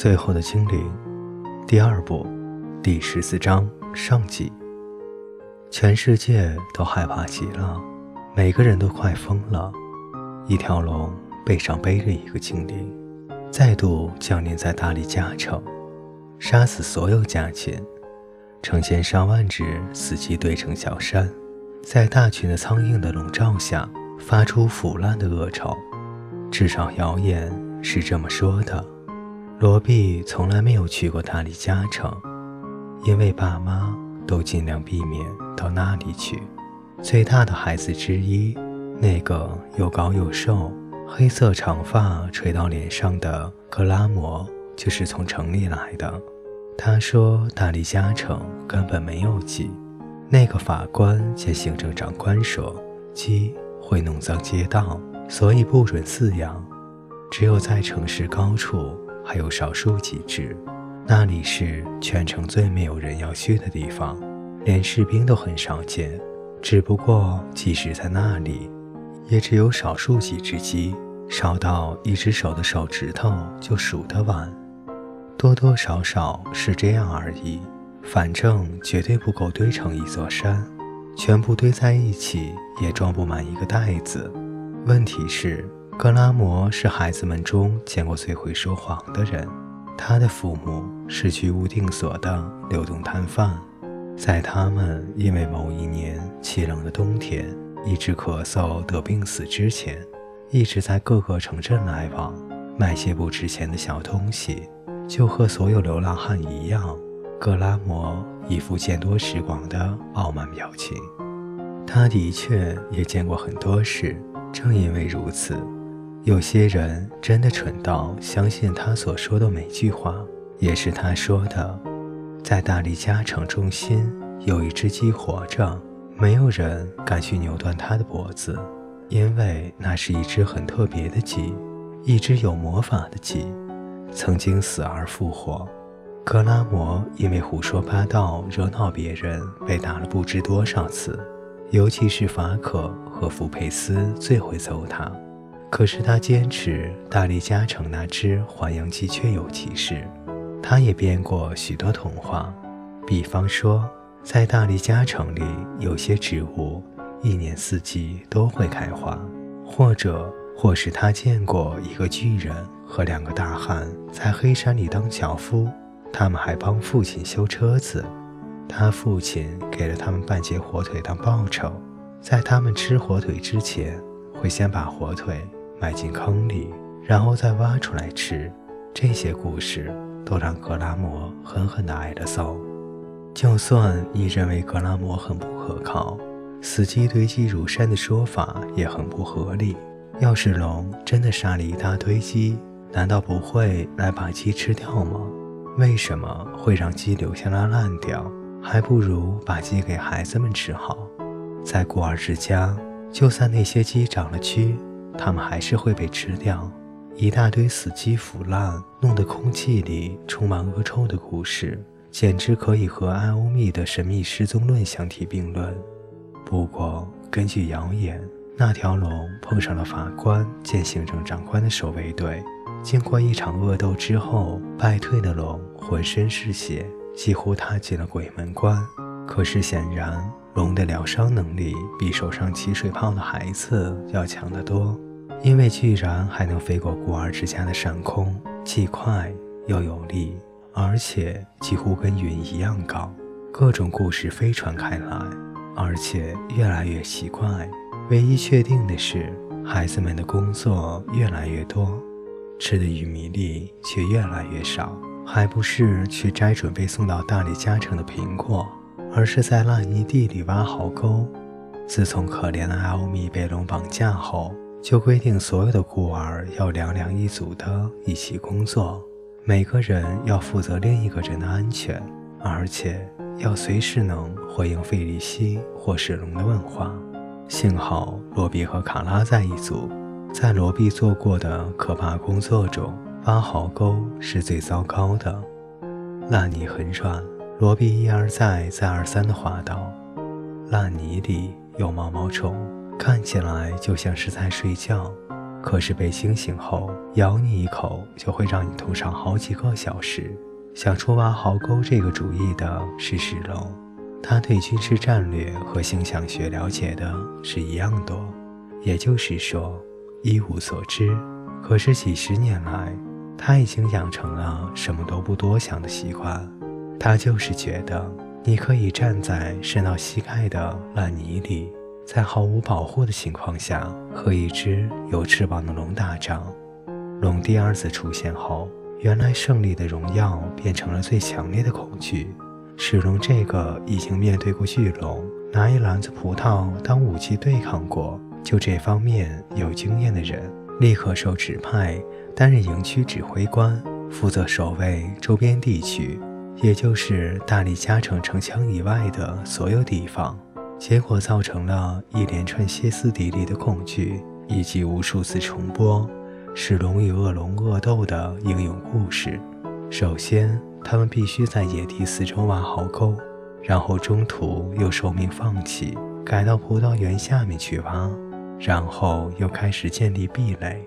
最后的精灵，第二部，第十四章上集。全世界都害怕极了，每个人都快疯了。一条龙背上背着一个精灵，再度降临在大理加城，杀死所有家禽，成千上万只死鸡堆成小山，在大群的苍蝇的笼罩下，发出腐烂的恶臭。至少谣言是这么说的。罗毕从来没有去过大理加城，因为爸妈都尽量避免到那里去。最大的孩子之一，那个又高又瘦、黑色长发垂到脸上的格拉摩，就是从城里来的。他说大理加城根本没有鸡。那个法官兼行政长官说，鸡会弄脏街道，所以不准饲养，只有在城市高处。还有少数几只，那里是全城最没有人要去的地方，连士兵都很少见。只不过，即使在那里，也只有少数几只鸡，少到一只手的手指头就数得完，多多少少是这样而已。反正绝对不够堆成一座山，全部堆在一起也装不满一个袋子。问题是。格拉摩是孩子们中见过最会说谎的人。他的父母是居无定所的流动摊贩，在他们因为某一年凄冷的冬天一直咳嗽得病死之前，一直在各个城镇来往，卖些不值钱的小东西，就和所有流浪汉一样。格拉摩一副见多识广的傲慢表情。他的确也见过很多事，正因为如此。有些人真的蠢到相信他所说的每句话，也是他说的。在大力加城中心有一只鸡活着，没有人敢去扭断它的脖子，因为那是一只很特别的鸡，一只有魔法的鸡，曾经死而复活。格拉摩因为胡说八道惹恼别人，被打了不知多少次，尤其是法可和福佩斯最会揍他。可是他坚持大力加城那只黄羊鸡确有其事。他也编过许多童话，比方说，在大力加城里有些植物一年四季都会开花，或者或是他见过一个巨人和两个大汉在黑山里当樵夫，他们还帮父亲修车子，他父亲给了他们半截火腿当报酬，在他们吃火腿之前，会先把火腿。埋进坑里，然后再挖出来吃。这些故事都让格拉摩狠狠地挨了揍。就算你认为格拉摩很不可靠，死鸡堆积如山的说法也很不合理。要是龙真的杀了一大堆鸡，难道不会来把鸡吃掉吗？为什么会让鸡留下来烂掉？还不如把鸡给孩子们吃好。在孤儿之家，就算那些鸡长了蛆。它们还是会被吃掉，一大堆死鸡腐烂，弄得空气里充满恶臭的故事，简直可以和艾欧密的神秘失踪论相提并论。不过，根据谣言，那条龙碰上了法官兼行政长官的守卫队，经过一场恶斗之后，败退的龙浑身是血，几乎踏进了鬼门关。可是，显然龙的疗伤能力比手上起水泡的孩子要强得多。因为居然还能飞过孤儿之家的上空，既快又有力，而且几乎跟云一样高。各种故事飞传开来，而且越来越奇怪。唯一确定的是，孩子们的工作越来越多，吃的玉米粒却越来越少。还不是去摘准备送到大理加城的苹果，而是在烂泥地里挖壕沟。自从可怜的艾欧米被龙绑架后。就规定所有的孤儿要两两一组的一起工作，每个人要负责另一个人的安全，而且要随时能回应费利西或史龙的问话。幸好罗比和卡拉在一组，在罗比做过的可怕工作中，挖壕沟是最糟糕的。烂泥很软，罗比一而再、再而三地滑倒，烂泥里有毛毛虫。看起来就像是在睡觉，可是被惊醒后咬你一口，就会让你痛上好几个小时。想出挖壕沟这个主意的是史龙，他对军事战略和星象学了解的是一样多，也就是说一无所知。可是几十年来，他已经养成了什么都不多想的习惯。他就是觉得，你可以站在深到膝盖的烂泥里。在毫无保护的情况下和一只有翅膀的龙打仗，龙第二次出现后，原来胜利的荣耀变成了最强烈的恐惧。史龙这个已经面对过巨龙，拿一篮子葡萄当武器对抗过，就这方面有经验的人，立刻受指派担任营区指挥官，负责守卫周边地区，也就是大理嘉城城墙以外的所有地方。结果造成了一连串歇斯底里的恐惧，以及无数次重播史龙与恶龙恶斗的英勇故事。首先，他们必须在野地四周挖壕沟，然后中途又受命放弃，改到葡萄园下面去挖，然后又开始建立壁垒。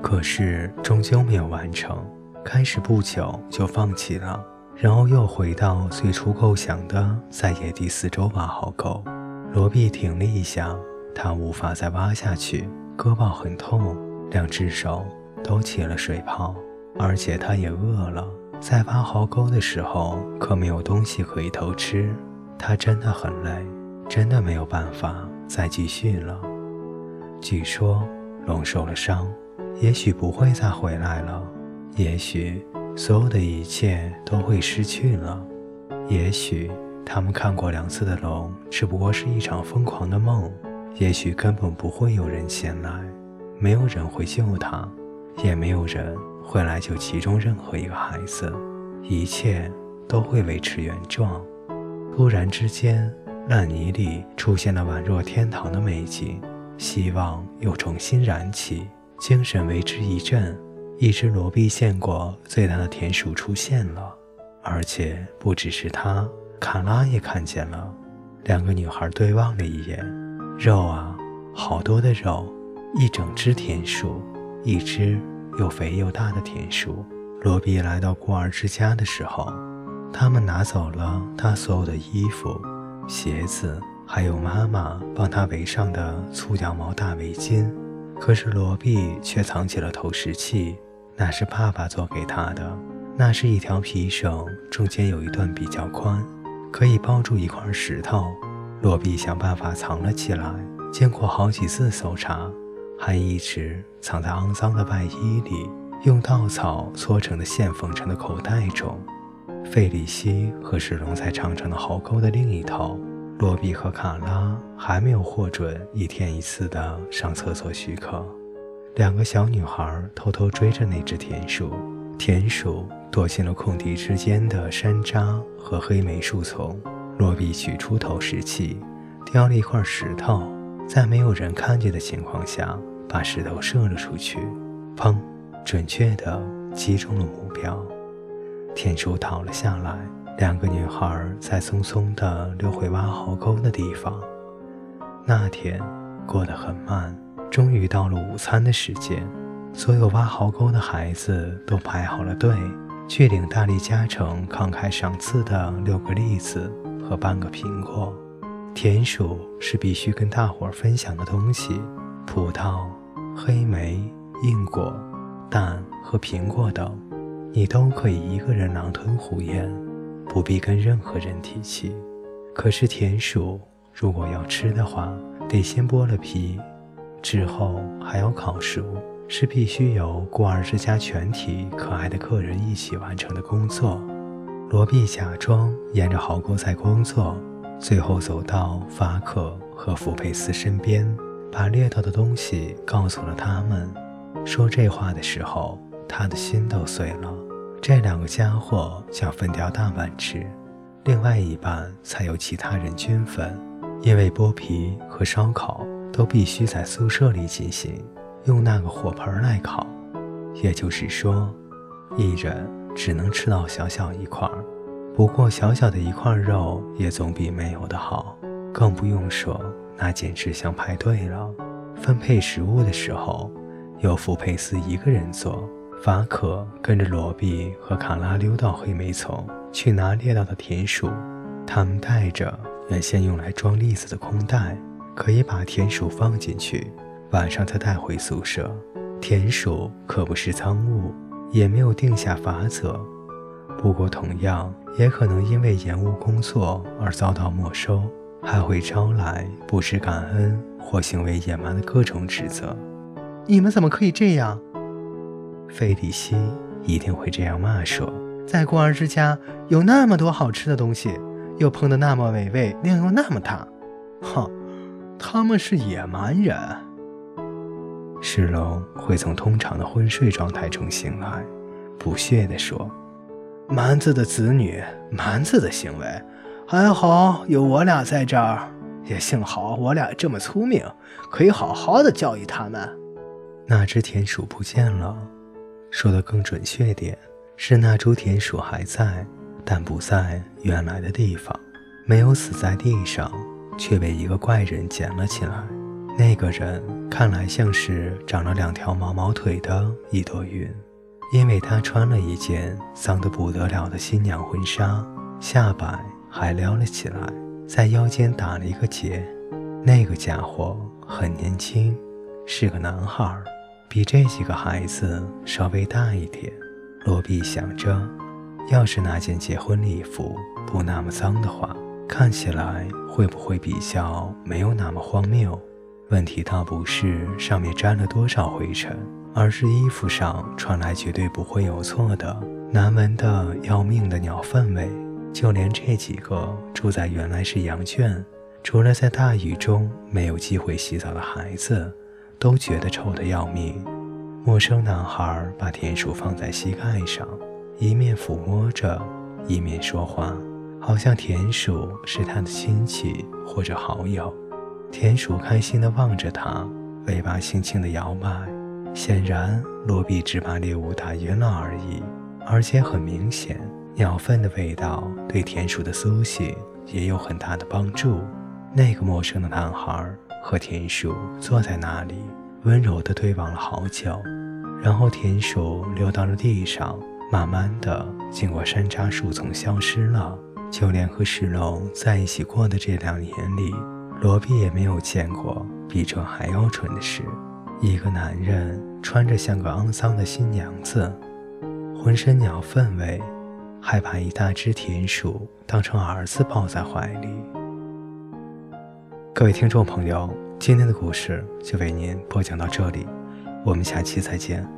可是终究没有完成，开始不久就放弃了，然后又回到最初构想的在野地四周挖壕沟。罗比停了一下，他无法再挖下去，胳膊很痛，两只手都起了水泡，而且他也饿了。在挖壕沟的时候，可没有东西可以偷吃。他真的很累，真的没有办法再继续了。据说龙受了伤，也许不会再回来了，也许所有的一切都会失去了，也许。他们看过两次的龙，只不过是一场疯狂的梦。也许根本不会有人前来，没有人会救他，也没有人会来救其中任何一个孩子。一切都会维持原状。突然之间，烂泥里出现了宛若天堂的美景，希望又重新燃起，精神为之一振。一只罗毕见过最大的田鼠出现了，而且不只是它。卡拉也看见了，两个女孩对望了一眼。肉啊，好多的肉，一整只田鼠，一只又肥又大的田鼠。罗比来到孤儿之家的时候，他们拿走了他所有的衣服、鞋子，还有妈妈帮他围上的粗羊毛大围巾。可是罗比却藏起了投石器，那是爸爸做给他的。那是一条皮绳，中间有一段比较宽。可以抱住一块石头，洛比想办法藏了起来。经过好几次搜查，还一直藏在肮脏的外衣里，用稻草搓成的线缝成的口袋中。费里西和史龙在长长的壕沟的另一头，洛比和卡拉还没有获准一天一次的上厕所许可。两个小女孩偷偷追着那只田鼠，田鼠。躲进了空地之间的山楂和黑莓树丛。罗比取出投石器，叼了一块石头，在没有人看见的情况下，把石头射了出去。砰！准确地击中了目标。田鼠倒了下来。两个女孩在匆匆地溜回挖壕沟的地方。那天过得很慢。终于到了午餐的时间，所有挖壕沟的孩子都排好了队。去领大力加成慷慨赏赐的六个栗子和半个苹果。田鼠是必须跟大伙儿分享的东西，葡萄、黑莓、硬果、蛋和苹果等，你都可以一个人狼吞虎咽，不必跟任何人提起。可是田鼠如果要吃的话，得先剥了皮，之后还要烤熟。是必须由孤儿之家全体可爱的客人一起完成的工作。罗比假装沿着壕沟在工作，最后走到法克和福佩斯身边，把猎到的东西告诉了他们。说这话的时候，他的心都碎了。这两个家伙想分掉大半吃，另外一半才由其他人均分，因为剥皮和烧烤都必须在宿舍里进行。用那个火盆来烤，也就是说，一人只能吃到小小一块儿。不过，小小的一块肉也总比没有的好。更不用说，那简直像派对了。分配食物的时候，由福佩斯一个人做。法可跟着罗比和卡拉溜到黑莓丛去拿猎到的田鼠。他们带着原先用来装栗子的空袋，可以把田鼠放进去，晚上再带回宿舍。田鼠可不是赃物，也没有定下法则。不过，同样也可能因为延误工作而遭到没收，还会招来不知感恩或行为野蛮的各种指责。你们怎么可以这样？费里西一定会这样骂说：“在孤儿之家有那么多好吃的东西，又烹得那么美味，量又那么大，哼，他们是野蛮人。”石龙会从通常的昏睡状态中醒来，不屑地说。蛮子的子女，蛮子的行为，还好有我俩在这儿，也幸好我俩这么聪明，可以好好的教育他们。那只田鼠不见了，说的更准确点，是那株田鼠还在，但不在原来的地方，没有死在地上，却被一个怪人捡了起来。那个人看来像是长了两条毛毛腿的一朵云。因为他穿了一件脏得不得了的新娘婚纱，下摆还撩了起来，在腰间打了一个结。那个家伙很年轻，是个男孩，比这几个孩子稍微大一点。罗比想着，要是那件结婚礼服不那么脏的话，看起来会不会比较没有那么荒谬？问题倒不是上面沾了多少灰尘。而是衣服上传来绝对不会有错的难闻的要命的鸟粪味，就连这几个住在原来是羊圈，除了在大雨中没有机会洗澡的孩子，都觉得臭得要命。陌生男孩把田鼠放在膝盖上，一面抚摸着，一面说话，好像田鼠是他的亲戚或者好友。田鼠开心地望着他，尾巴轻轻地摇摆。显然，罗比只把猎物打晕了而已，而且很明显，鸟粪的味道对田鼠的苏醒也有很大的帮助。那个陌生的男孩和田鼠坐在那里，温柔地对望了好久，然后田鼠溜到了地上，慢慢地经过山楂树丛消失了。就连和石龙在一起过的这两年里，罗比也没有见过比这还要蠢的事。一个男人穿着像个肮脏的新娘子，浑身鸟粪味，还把一大只田鼠当成儿子抱在怀里。各位听众朋友，今天的故事就为您播讲到这里，我们下期再见。